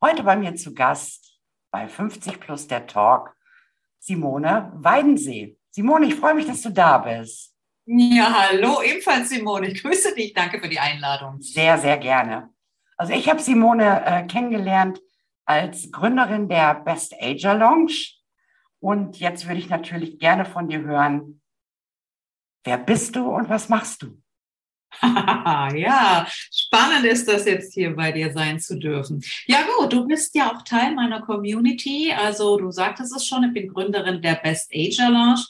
Heute bei mir zu Gast bei 50 Plus der Talk Simone Weidensee. Simone, ich freue mich, dass du da bist. Ja, hallo, ebenfalls Simone. Ich grüße dich. Danke für die Einladung. Sehr, sehr gerne. Also ich habe Simone äh, kennengelernt als Gründerin der Best Ager Lounge. Und jetzt würde ich natürlich gerne von dir hören, wer bist du und was machst du? ja, spannend ist das jetzt hier bei dir sein zu dürfen. Ja gut, du bist ja auch Teil meiner Community. Also du sagtest es schon, ich bin Gründerin der Best Ager Lounge,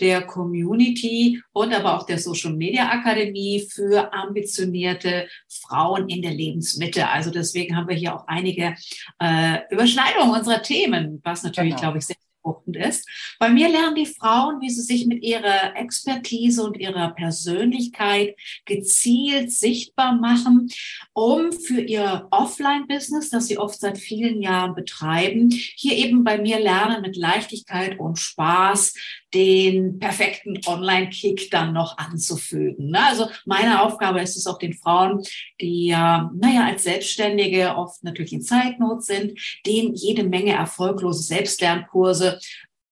der Community und aber auch der Social Media Akademie für ambitionierte Frauen in der Lebensmitte. Also deswegen haben wir hier auch einige äh, Überschneidungen unserer Themen, was natürlich, genau. glaube ich, sehr fruchtend ist. Bei mir lernen die Frauen, wie sie sich mit ihrer Expertise und ihrer Persönlichkeit gezielt sichtbar machen, um für ihr Offline-Business, das sie oft seit vielen Jahren betreiben, hier eben bei mir lernen mit Leichtigkeit und Spaß den perfekten Online-Kick dann noch anzufügen. Ne? Also meine Aufgabe ist es auch den Frauen, die ja, naja, als Selbstständige oft natürlich in Zeitnot sind, denen jede Menge erfolglose Selbstlernkurse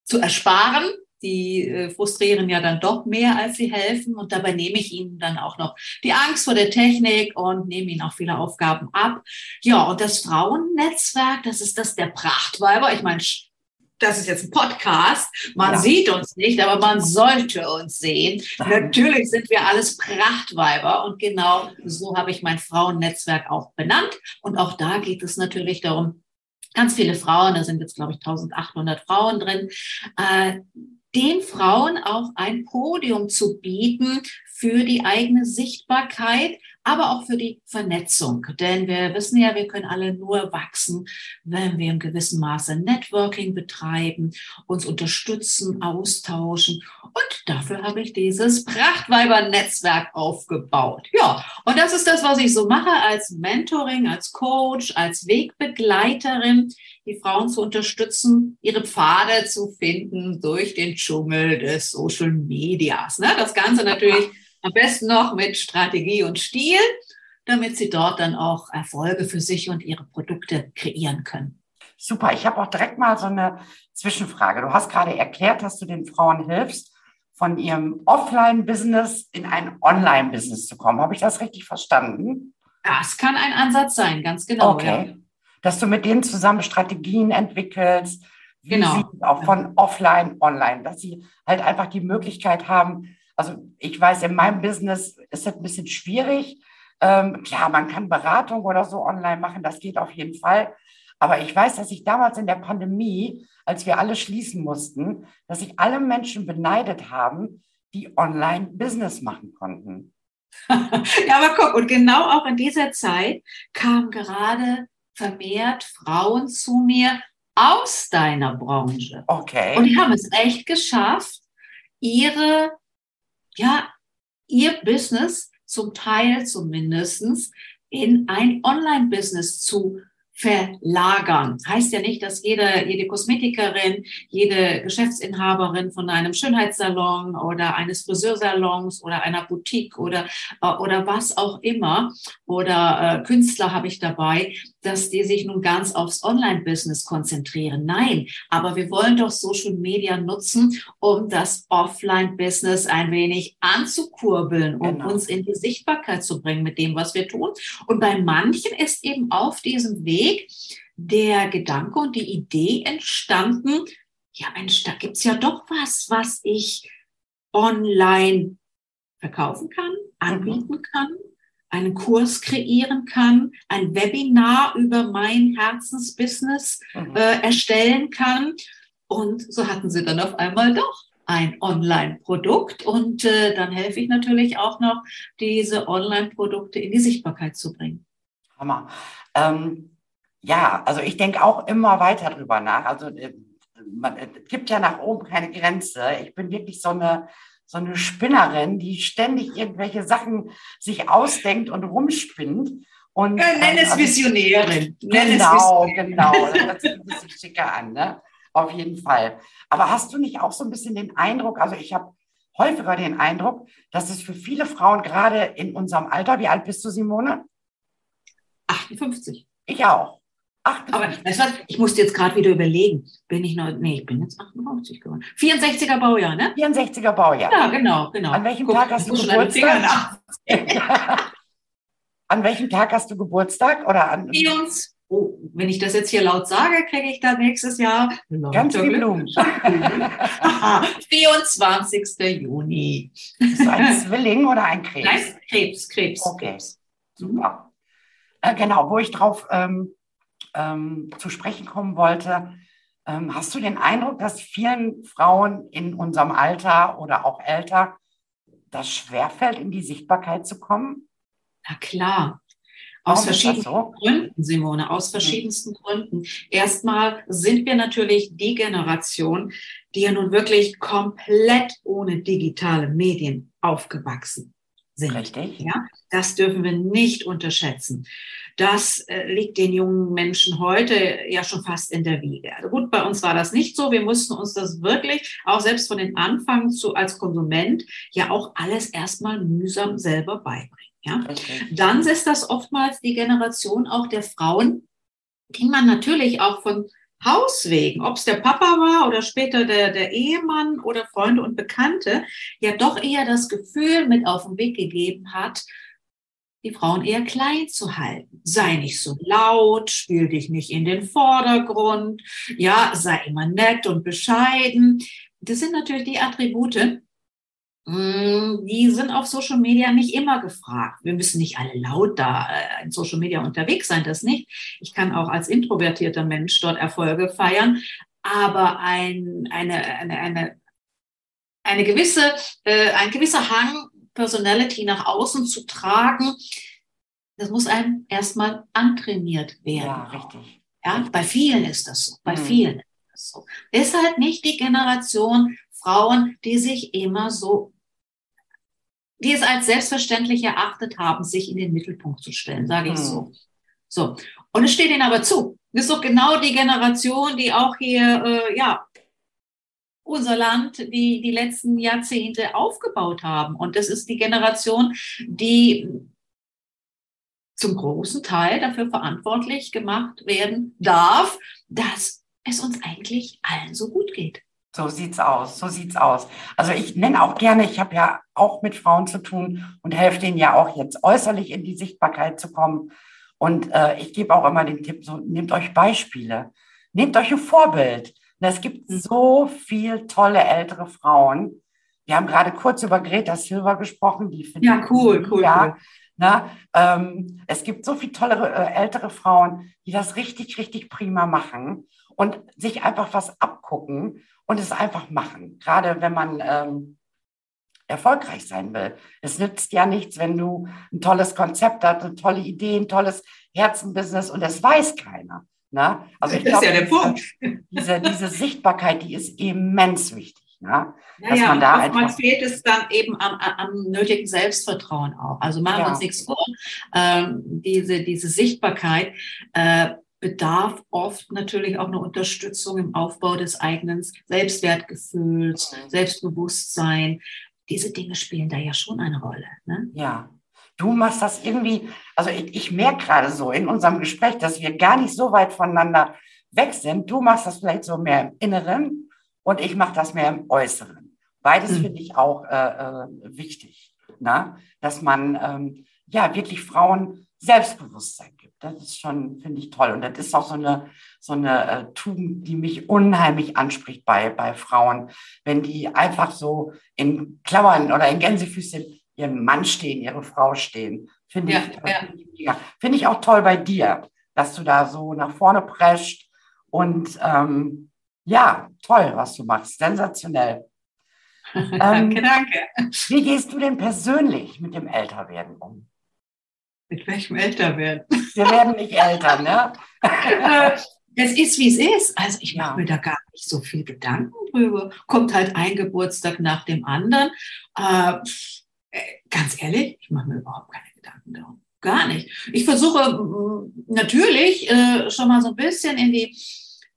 zu ersparen. Die äh, frustrieren ja dann doch mehr, als sie helfen. Und dabei nehme ich ihnen dann auch noch die Angst vor der Technik und nehme ihnen auch viele Aufgaben ab. Ja, und das Frauennetzwerk, das ist das der Prachtweiber. Ich meine, das ist jetzt ein Podcast. Man ja. sieht uns nicht, aber man sollte uns sehen. Natürlich sind wir alles Prachtweiber und genau so habe ich mein Frauennetzwerk auch benannt. Und auch da geht es natürlich darum, ganz viele Frauen, da sind jetzt glaube ich 1800 Frauen drin, äh, den Frauen auch ein Podium zu bieten für die eigene Sichtbarkeit, aber auch für die Vernetzung. Denn wir wissen ja, wir können alle nur wachsen, wenn wir im gewissen Maße Networking betreiben, uns unterstützen, austauschen. Und dafür habe ich dieses Prachtweiber-Netzwerk aufgebaut. Ja, und das ist das, was ich so mache als Mentoring, als Coach, als Wegbegleiterin, die Frauen zu unterstützen, ihre Pfade zu finden durch den Dschungel des Social Medias. Ne? Das Ganze natürlich am besten noch mit Strategie und Stil, damit sie dort dann auch Erfolge für sich und ihre Produkte kreieren können. Super, ich habe auch direkt mal so eine Zwischenfrage. Du hast gerade erklärt, dass du den Frauen hilfst, von ihrem Offline-Business in ein Online-Business zu kommen. Habe ich das richtig verstanden? Das kann ein Ansatz sein, ganz genau. Okay. Ja. Dass du mit denen zusammen Strategien entwickelst, wie genau. sie auch von offline, online, dass sie halt einfach die Möglichkeit haben, also ich weiß, in meinem Business ist das ein bisschen schwierig. Ähm, klar, man kann Beratung oder so online machen, das geht auf jeden Fall. Aber ich weiß, dass ich damals in der Pandemie, als wir alle schließen mussten, dass sich alle Menschen beneidet haben, die online Business machen konnten. ja, aber guck, und genau auch in dieser Zeit kamen gerade vermehrt Frauen zu mir aus deiner Branche. Okay. Und die haben es echt geschafft, ihre ja, ihr Business zum Teil zumindestens in ein Online-Business zu verlagern. Heißt ja nicht, dass jede, jede Kosmetikerin, jede Geschäftsinhaberin von einem Schönheitssalon oder eines Friseursalons oder einer Boutique oder, äh, oder was auch immer oder äh, Künstler habe ich dabei, dass die sich nun ganz aufs Online-Business konzentrieren. Nein, aber wir wollen doch Social Media nutzen, um das Offline-Business ein wenig anzukurbeln, um genau. uns in die Sichtbarkeit zu bringen mit dem, was wir tun. Und bei manchen ist eben auf diesem Weg der Gedanke und die Idee entstanden, ja Mensch, da gibt's ja doch was, was ich online verkaufen kann, anbieten mhm. kann, einen Kurs kreieren kann, ein Webinar über mein Herzensbusiness mhm. äh, erstellen kann. Und so hatten sie dann auf einmal doch ein Online-Produkt. Und äh, dann helfe ich natürlich auch noch, diese Online-Produkte in die Sichtbarkeit zu bringen. Hammer. Ähm, ja, also ich denke auch immer weiter drüber nach. Also äh, man, es gibt ja nach oben keine Grenze. Ich bin wirklich so eine so eine Spinnerin, die ständig irgendwelche Sachen sich ausdenkt und rumspinnt. Und, ja, nenn es also, Visionärin. Nenn genau, es genau. Das hört sich ein bisschen schicker an, ne? Auf jeden Fall. Aber hast du nicht auch so ein bisschen den Eindruck, also ich habe häufiger den Eindruck, dass es für viele Frauen gerade in unserem Alter, wie alt bist du, Simone? 58. Ich auch. Ach, aber weißt du, ich musste jetzt gerade wieder überlegen. Bin ich noch, nee, ich bin jetzt 58 geworden. 64er Baujahr, ne? 64er Baujahr. Ja, genau, genau. An welchem Guck, Tag hast du Geburtstag? an welchem Tag hast du Geburtstag? Oder an? Uns. Oh, wenn ich das jetzt hier laut sage, kriege ich dann nächstes Jahr ganz viel Blumen. 24. Juni. Ist ein Zwilling oder ein Krebs? Nein, Krebs, Krebs. Okay, super. Äh, genau, wo ich drauf ähm, ähm, zu sprechen kommen wollte. Ähm, hast du den Eindruck, dass vielen Frauen in unserem Alter oder auch älter das schwerfällt, in die Sichtbarkeit zu kommen? Na klar. Aus verschiedenen so? Gründen, Simone, aus verschiedensten mhm. Gründen. Erstmal sind wir natürlich die Generation, die ja nun wirklich komplett ohne digitale Medien aufgewachsen sind. Richtig. Ja, das dürfen wir nicht unterschätzen. Das äh, liegt den jungen Menschen heute ja schon fast in der Wiege. Also gut, bei uns war das nicht so. Wir mussten uns das wirklich auch selbst von den Anfang zu als Konsument ja auch alles erstmal mühsam selber beibringen. Ja, okay. dann ist das oftmals die Generation auch der Frauen, die man natürlich auch von Hauswegen, ob es der Papa war oder später der, der Ehemann oder Freunde und Bekannte, ja doch eher das Gefühl mit auf den Weg gegeben hat, die Frauen eher klein zu halten. Sei nicht so laut, spiel dich nicht in den Vordergrund, ja, sei immer nett und bescheiden. Das sind natürlich die Attribute, die sind auf Social Media nicht immer gefragt. Wir müssen nicht alle laut da äh, in Social Media unterwegs sein, das nicht. Ich kann auch als introvertierter Mensch dort Erfolge feiern, aber ein, eine, eine, eine, eine gewisse, äh, ein gewisser Hang Personality nach außen zu tragen, das muss einem erstmal antrainiert werden. Ja, richtig. Ja, bei vielen ist das so. Bei mhm. vielen ist das so. Halt nicht die Generation Frauen, die sich immer so, die es als selbstverständlich erachtet haben, sich in den Mittelpunkt zu stellen, sage ich mhm. so. So. Und es steht ihnen aber zu. Das ist doch genau die Generation, die auch hier, äh, ja, unser Land die, die letzten Jahrzehnte aufgebaut haben. Und das ist die Generation, die zum großen Teil dafür verantwortlich gemacht werden darf, dass es uns eigentlich allen so gut geht. So sieht's aus, so sieht's aus. Also ich nenne auch gerne, ich habe ja auch mit Frauen zu tun und helfe denen ja auch jetzt äußerlich in die Sichtbarkeit zu kommen. Und äh, ich gebe auch immer den Tipp, so nehmt euch Beispiele, nehmt euch ein Vorbild. Und es gibt so viel tolle ältere Frauen. Wir haben gerade kurz über Greta Silver gesprochen. Die ja, cool, cool, ja, cool. Ne? Ähm, es gibt so viele tolle äh, ältere Frauen, die das richtig, richtig prima machen und sich einfach was abgucken und es einfach machen. Gerade wenn man ähm, erfolgreich sein will. Es nützt ja nichts, wenn du ein tolles Konzept hast, eine tolle Idee, ein tolles Herzenbusiness und es weiß keiner. Ne? Also ich das glaube, ist ja der Punkt. Diese, diese Sichtbarkeit, die ist immens wichtig. Ne? Dass ja, man da oftmals fehlt es dann eben am, am, nötigen Selbstvertrauen auch. Also machen wir ja. uns nichts vor. Ähm, diese, diese Sichtbarkeit äh, bedarf oft natürlich auch eine Unterstützung im Aufbau des eigenen Selbstwertgefühls, mhm. Selbstbewusstsein. Diese Dinge spielen da ja schon eine Rolle. Ne? Ja, du machst das irgendwie, also ich, ich merke gerade so in unserem Gespräch, dass wir gar nicht so weit voneinander weg sind. Du machst das vielleicht so mehr im Inneren und ich mache das mehr im Äußeren. Beides mhm. finde ich auch äh, äh, wichtig, ne? dass man ähm, ja wirklich Frauen Selbstbewusstsein gibt. Das ist schon, finde ich toll. Und das ist auch so eine, so eine äh, Tugend, die mich unheimlich anspricht bei, bei Frauen, wenn die einfach so in Klammern oder in Gänsefüßchen ihren Mann stehen, ihre Frau stehen. Finde ja, ich, ja. Find ich auch toll bei dir, dass du da so nach vorne prescht und ähm, ja, toll, was du machst. Sensationell. danke, ähm, danke. Wie gehst du denn persönlich mit dem Älterwerden um? Mit welchem Älterwerden? Wir werden nicht älter, ne? Es ist, wie es ist. Also ich mache ja. mir da gar nicht so viel Gedanken drüber. Kommt halt ein Geburtstag nach dem anderen. Äh, äh ganz ehrlich, ich mache mir überhaupt keine Gedanken darum. Gar nicht. Ich versuche natürlich äh, schon mal so ein bisschen in die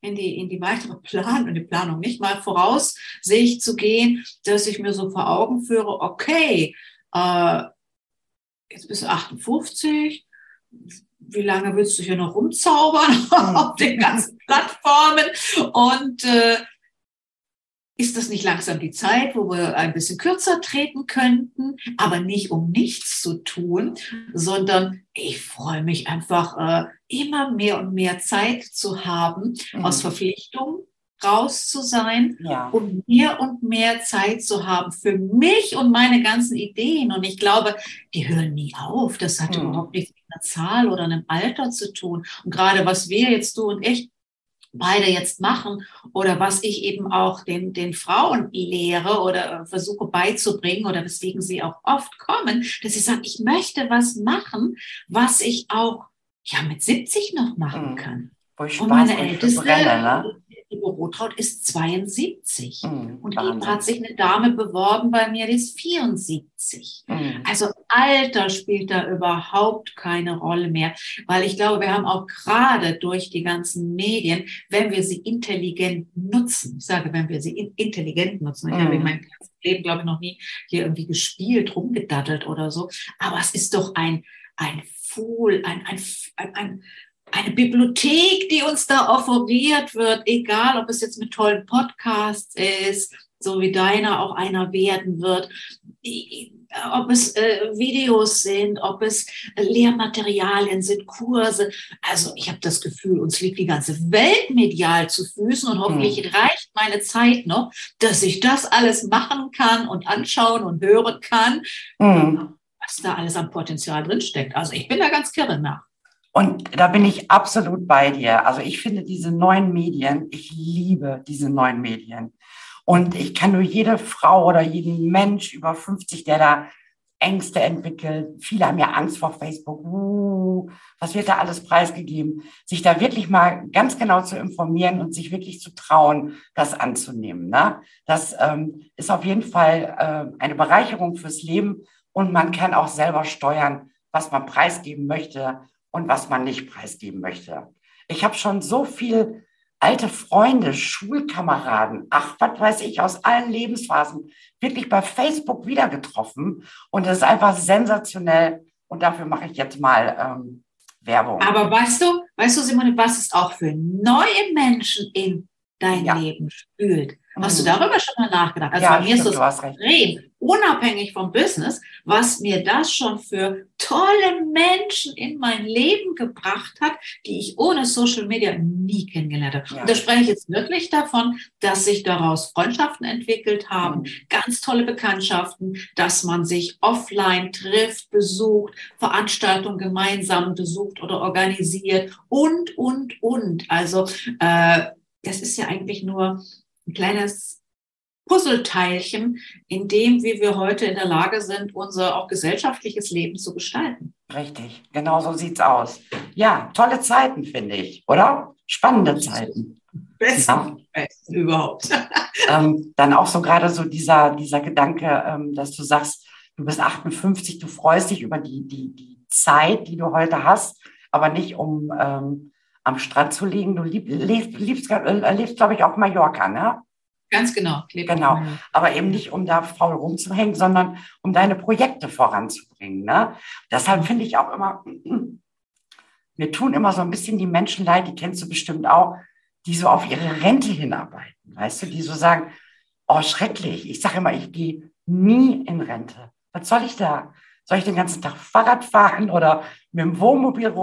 in die, in die weitere Planung, in die Planung nicht mal voraus, sehe ich zu gehen, dass ich mir so vor Augen führe, okay, äh, jetzt bist du 58, wie lange willst du hier noch rumzaubern auf den ganzen Plattformen? Und äh, ist das nicht langsam die Zeit, wo wir ein bisschen kürzer treten könnten, aber nicht um nichts zu tun, sondern ich freue mich einfach äh, immer mehr und mehr Zeit zu haben, mhm. aus Verpflichtungen raus zu sein, ja. um mehr und mehr Zeit zu haben für mich und meine ganzen Ideen. Und ich glaube, die hören nie auf. Das hat mhm. überhaupt nichts mit einer Zahl oder einem Alter zu tun. Und gerade was wir jetzt, du und ich, beide jetzt machen oder was ich eben auch den, den Frauen lehre oder versuche beizubringen oder weswegen sie auch oft kommen, dass sie sagen, ich möchte was machen, was ich auch ja mit 70 noch machen mhm. kann. Und meine älteste, brenne, ne? Die Bürotraut ist 72. Mhm, und eben hat sich eine Dame beworben bei mir, die ist 74. Mhm. Also Alter spielt da überhaupt keine Rolle mehr, weil ich glaube, wir haben auch gerade durch die ganzen Medien, wenn wir sie intelligent nutzen, ich sage, wenn wir sie in, intelligent nutzen, ich mhm. habe in meinem Leben, glaube ich, noch nie hier irgendwie gespielt, rumgedattelt oder so, aber es ist doch ein, ein Fool, ein, ein, ein, ein eine Bibliothek, die uns da offeriert wird, egal ob es jetzt mit tollen Podcasts ist, so wie deiner auch einer werden wird, ob es äh, Videos sind, ob es Lehrmaterialien sind, Kurse. Also ich habe das Gefühl, uns liegt die ganze Welt medial zu Füßen und hoffentlich mhm. reicht meine Zeit noch, dass ich das alles machen kann und anschauen und hören kann, mhm. was da alles am Potenzial drinsteckt. Also ich bin da ganz kirre nach. Und da bin ich absolut bei dir. Also ich finde diese neuen Medien, ich liebe diese neuen Medien. Und ich kann nur jede Frau oder jeden Mensch über 50, der da Ängste entwickelt, viele haben ja Angst vor Facebook, uh, was wird da alles preisgegeben, sich da wirklich mal ganz genau zu informieren und sich wirklich zu trauen, das anzunehmen. Ne? Das ähm, ist auf jeden Fall äh, eine Bereicherung fürs Leben und man kann auch selber steuern, was man preisgeben möchte und was man nicht preisgeben möchte. Ich habe schon so viel alte Freunde, Schulkameraden, ach, was weiß ich, aus allen Lebensphasen wirklich bei Facebook wieder getroffen. Und das ist einfach sensationell. Und dafür mache ich jetzt mal ähm, Werbung. Aber weißt du, weißt du, Simone, was es auch für neue Menschen in dein ja. Leben spült? Hast mhm. du darüber schon mal nachgedacht? Also ja, bei mir stimmt, ist das extrem, unabhängig vom Business, was mir das schon für tolle Menschen in mein Leben gebracht hat, die ich ohne Social Media nie kennengelernt habe. Ja. Und da spreche ich jetzt wirklich davon, dass sich daraus Freundschaften entwickelt haben, mhm. ganz tolle Bekanntschaften, dass man sich offline trifft, besucht, Veranstaltungen gemeinsam besucht oder organisiert und, und, und. Also äh, das ist ja eigentlich nur ein kleines Puzzleteilchen in dem, wie wir heute in der Lage sind, unser auch gesellschaftliches Leben zu gestalten. Richtig, genau so sieht's aus. Ja, tolle Zeiten, finde ich, oder? Spannende Zeiten. Besten, ja. besten überhaupt. ähm, dann auch so gerade so dieser, dieser Gedanke, ähm, dass du sagst, du bist 58, du freust dich über die, die, die Zeit, die du heute hast, aber nicht um ähm, am Strand zu liegen. Du lieb, lebst, liebst, äh, lebst glaube ich, auf Mallorca, ne? Ganz genau. Genau. Aber eben nicht, um da faul rumzuhängen, sondern um deine Projekte voranzubringen. Ne? Deshalb finde ich auch immer, mir tun immer so ein bisschen die Menschen leid, die kennst du bestimmt auch, die so auf ihre Rente hinarbeiten. Weißt du, die so sagen, oh, schrecklich. Ich sage immer, ich gehe nie in Rente. Was soll ich da? Soll ich den ganzen Tag Fahrrad fahren oder mit dem Wohnmobil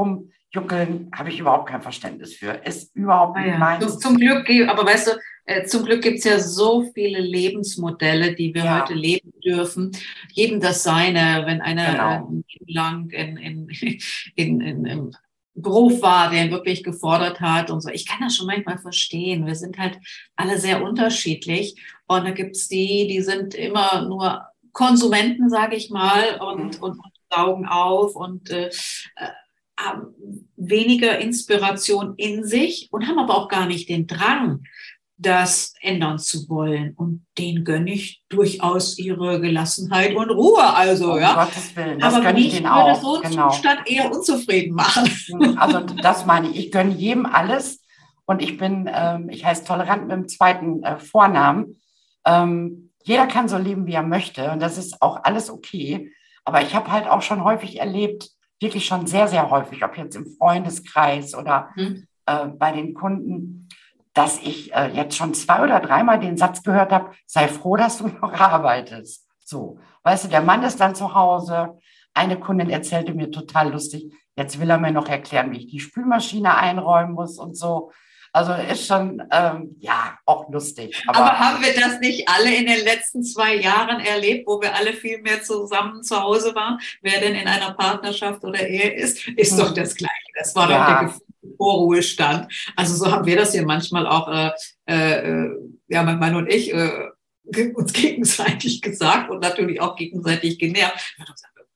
rumjuckeln? Habe ich überhaupt kein Verständnis für. Ist überhaupt nicht ah ja. Zum Glück, aber weißt du, äh, zum Glück gibt es ja so viele Lebensmodelle, die wir ja. heute leben dürfen. Jedem das seine, wenn einer genau. äh, lang in, in, in, in, im Beruf war, der ihn wirklich gefordert hat und so. Ich kann das schon manchmal verstehen. Wir sind halt alle sehr unterschiedlich. Und da gibt es die, die sind immer nur Konsumenten, sage ich mal, und, mhm. und, und, saugen auf und äh, äh, haben weniger Inspiration in sich und haben aber auch gar nicht den Drang, das ändern zu wollen. Und den gönne ich durchaus ihre Gelassenheit und Ruhe. Also, um ja. Gottes Willen, das Aber mich ich würde so einen genau. Zustand eher unzufrieden machen. Mhm, also, das meine ich. Ich gönne jedem alles. Und ich bin, ähm, ich heiße tolerant mit dem zweiten äh, Vornamen. Ähm, jeder kann so leben, wie er möchte. Und das ist auch alles okay. Aber ich habe halt auch schon häufig erlebt, wirklich schon sehr, sehr häufig, ob jetzt im Freundeskreis oder hm. äh, bei den Kunden, dass ich äh, jetzt schon zwei oder dreimal den Satz gehört habe, sei froh, dass du noch arbeitest. So, weißt du, der Mann ist dann zu Hause. Eine Kundin erzählte mir total lustig, jetzt will er mir noch erklären, wie ich die Spülmaschine einräumen muss und so. Also ist schon, ähm, ja, auch lustig. Aber, aber, haben wir das nicht alle in den letzten zwei Jahren erlebt, wo wir alle viel mehr zusammen zu Hause waren? Wer denn in einer Partnerschaft oder Ehe ist, ist doch das Gleiche. Das war ja. doch der Gefühl Vorruhestand. Also so haben wir das hier manchmal auch, äh, äh, ja, mein Mann und ich, äh, uns gegenseitig gesagt und natürlich auch gegenseitig genervt.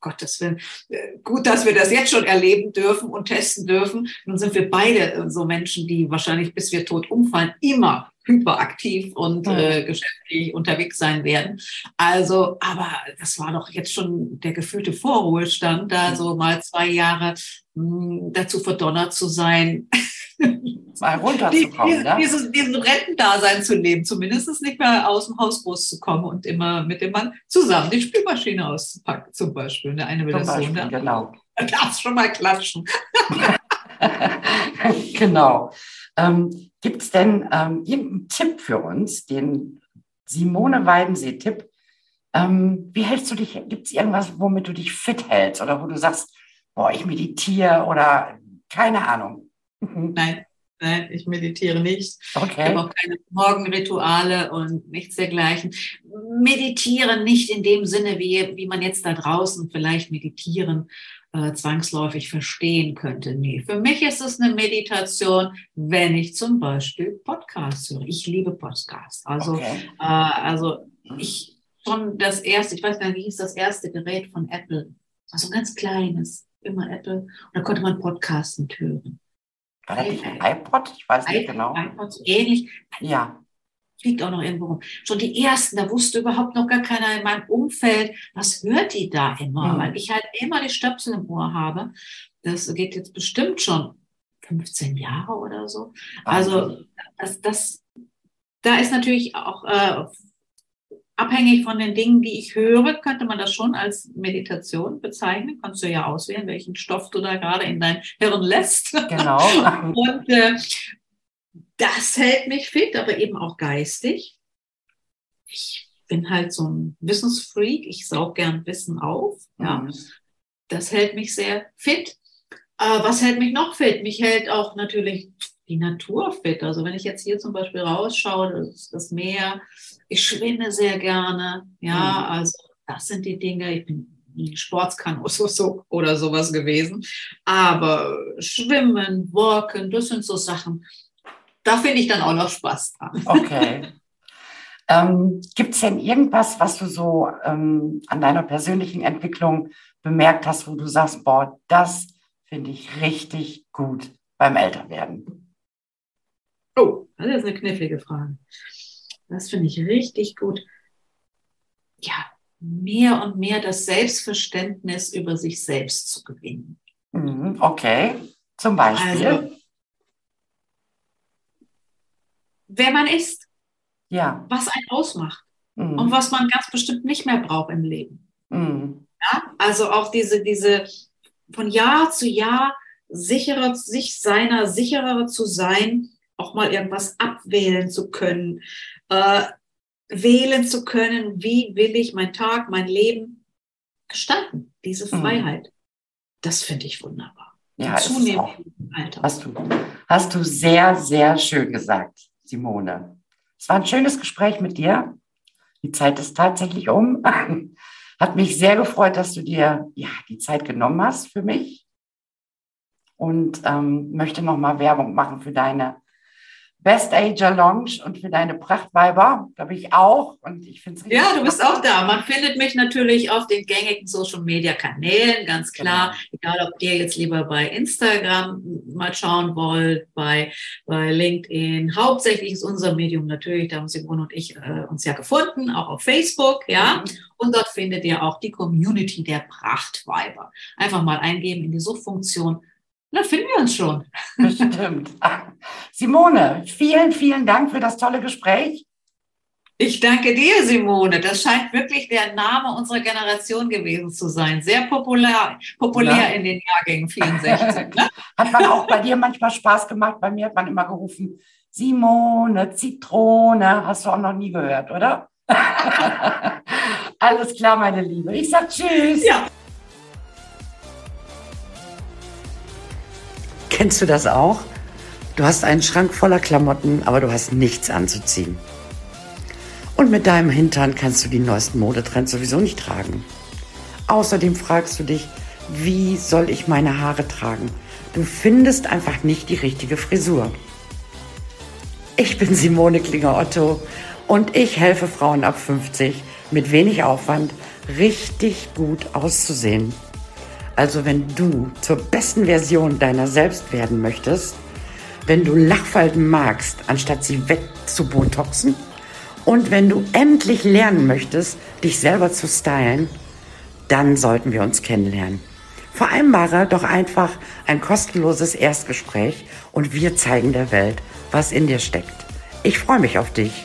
Gottes Willen, äh, gut, dass wir das jetzt schon erleben dürfen und testen dürfen. Nun sind wir beide äh, so Menschen, die wahrscheinlich, bis wir tot umfallen, immer hyperaktiv und äh, geschäftlich unterwegs sein werden. Also, aber das war doch jetzt schon der gefühlte Vorruhestand, da so mal zwei Jahre mh, hm, dazu verdonnert zu sein, mal runterzukommen. Die, ne? dieses, diesen Rentendasein zu leben, zumindest nicht mehr aus dem Haus großzukommen und immer mit dem Mann zusammen die Spülmaschine auszupacken, zum Beispiel. Der eine will zum das Beispiel, so, ne? genau. Da darfst schon mal klatschen. genau. Ähm, Gibt es denn ähm, irgendeinen Tipp für uns, den Simone Weidensee-Tipp? Ähm, wie hältst du dich? Gibt es irgendwas, womit du dich fit hältst oder wo du sagst, boah, ich meditiere oder keine Ahnung? Nein, Nein, ich meditiere nicht. Okay. Ich habe auch keine Morgenrituale und nichts dergleichen. Meditieren nicht in dem Sinne, wie, wie man jetzt da draußen vielleicht meditieren äh, zwangsläufig verstehen könnte. Nee, für mich ist es eine Meditation, wenn ich zum Beispiel Podcasts höre. Ich liebe Podcasts. Also, okay. äh, also ich schon das erste, ich weiß gar nicht, wie hieß das erste Gerät von Apple? Das war so ein ganz kleines, immer Apple. Und da konnte man Podcasts mit hören. War das nicht ein iPod? Ich weiß nicht genau. iPod, so ähnlich. Ja. Fliegt auch noch irgendwo rum. Schon die ersten, da wusste überhaupt noch gar keiner in meinem Umfeld, was hört die da immer? Mhm. Weil ich halt immer die Stöpsel im Ohr habe. Das geht jetzt bestimmt schon 15 Jahre oder so. Also das, das, da ist natürlich auch äh, abhängig von den Dingen, die ich höre, könnte man das schon als Meditation bezeichnen. Kannst du ja auswählen, welchen Stoff du da gerade in dein Hirn lässt. Genau. Und äh, das hält mich fit, aber eben auch geistig. Ich bin halt so ein Wissensfreak. Ich saug gern Wissen auf. Ja. Mhm. Das hält mich sehr fit. Äh, was hält mich noch fit? Mich hält auch natürlich die Natur fit. Also wenn ich jetzt hier zum Beispiel rausschaue, das, das Meer, ich schwimme sehr gerne. Ja, mhm. also das sind die Dinge. Ich bin nie Sportskanus so, oder sowas gewesen. Aber Schwimmen, Walken, das sind so Sachen. Da finde ich dann auch noch Spaß dran. Okay. ähm, Gibt es denn irgendwas, was du so ähm, an deiner persönlichen Entwicklung bemerkt hast, wo du sagst, boah, das finde ich richtig gut beim Älterwerden? Oh, das ist eine knifflige Frage. Das finde ich richtig gut. Ja, mehr und mehr das Selbstverständnis über sich selbst zu gewinnen. Mhm, okay, zum Beispiel. Also, wer man ist. ja. was einen ausmacht mhm. und was man ganz bestimmt nicht mehr braucht im Leben. Mhm. Ja? Also auch diese, diese von Jahr zu Jahr sicherer, sich seiner sicherer zu sein, auch mal irgendwas abwählen zu können, äh, wählen zu können, wie will ich mein Tag, mein Leben gestalten, diese mhm. Freiheit. Das finde ich wunderbar. Ja, zunehmend Alter. Hast du, hast du sehr, sehr schön gesagt, Simone. Es war ein schönes Gespräch mit dir. Die Zeit ist tatsächlich um. Hat mich sehr gefreut, dass du dir ja, die Zeit genommen hast für mich. Und ähm, möchte nochmal Werbung machen für deine Best Ager Lounge und für deine Prachtweiber, glaube ich auch. Und ich finde es Ja, du bist auch da. Man findet mich natürlich auf den gängigen Social Media Kanälen, ganz klar. Genau. Egal, ob ihr jetzt lieber bei Instagram mal schauen wollt, bei, bei LinkedIn. Hauptsächlich ist unser Medium natürlich, da haben Simone und ich äh, uns ja gefunden, auch auf Facebook, ja. Mhm. Und dort findet ihr auch die Community der Prachtweiber. Einfach mal eingeben in die Suchfunktion na, finden wir uns schon. Bestimmt. Simone, vielen, vielen Dank für das tolle Gespräch. Ich danke dir, Simone. Das scheint wirklich der Name unserer Generation gewesen zu sein. Sehr populär, populär ja. in den Jahrgängen 64. Ne? Hat man auch bei dir manchmal Spaß gemacht? Bei mir hat man immer gerufen, Simone, Zitrone. Hast du auch noch nie gehört, oder? Alles klar, meine Liebe. Ich sag Tschüss. Ja. Kennst du das auch? Du hast einen Schrank voller Klamotten, aber du hast nichts anzuziehen. Und mit deinem Hintern kannst du die neuesten Modetrends sowieso nicht tragen. Außerdem fragst du dich, wie soll ich meine Haare tragen? Du findest einfach nicht die richtige Frisur. Ich bin Simone Klinger-Otto und ich helfe Frauen ab 50 mit wenig Aufwand richtig gut auszusehen. Also wenn du zur besten Version deiner selbst werden möchtest, wenn du Lachfalten magst, anstatt sie wegzubotoxen und wenn du endlich lernen möchtest, dich selber zu stylen, dann sollten wir uns kennenlernen. Vereinbare doch einfach ein kostenloses Erstgespräch und wir zeigen der Welt, was in dir steckt. Ich freue mich auf dich.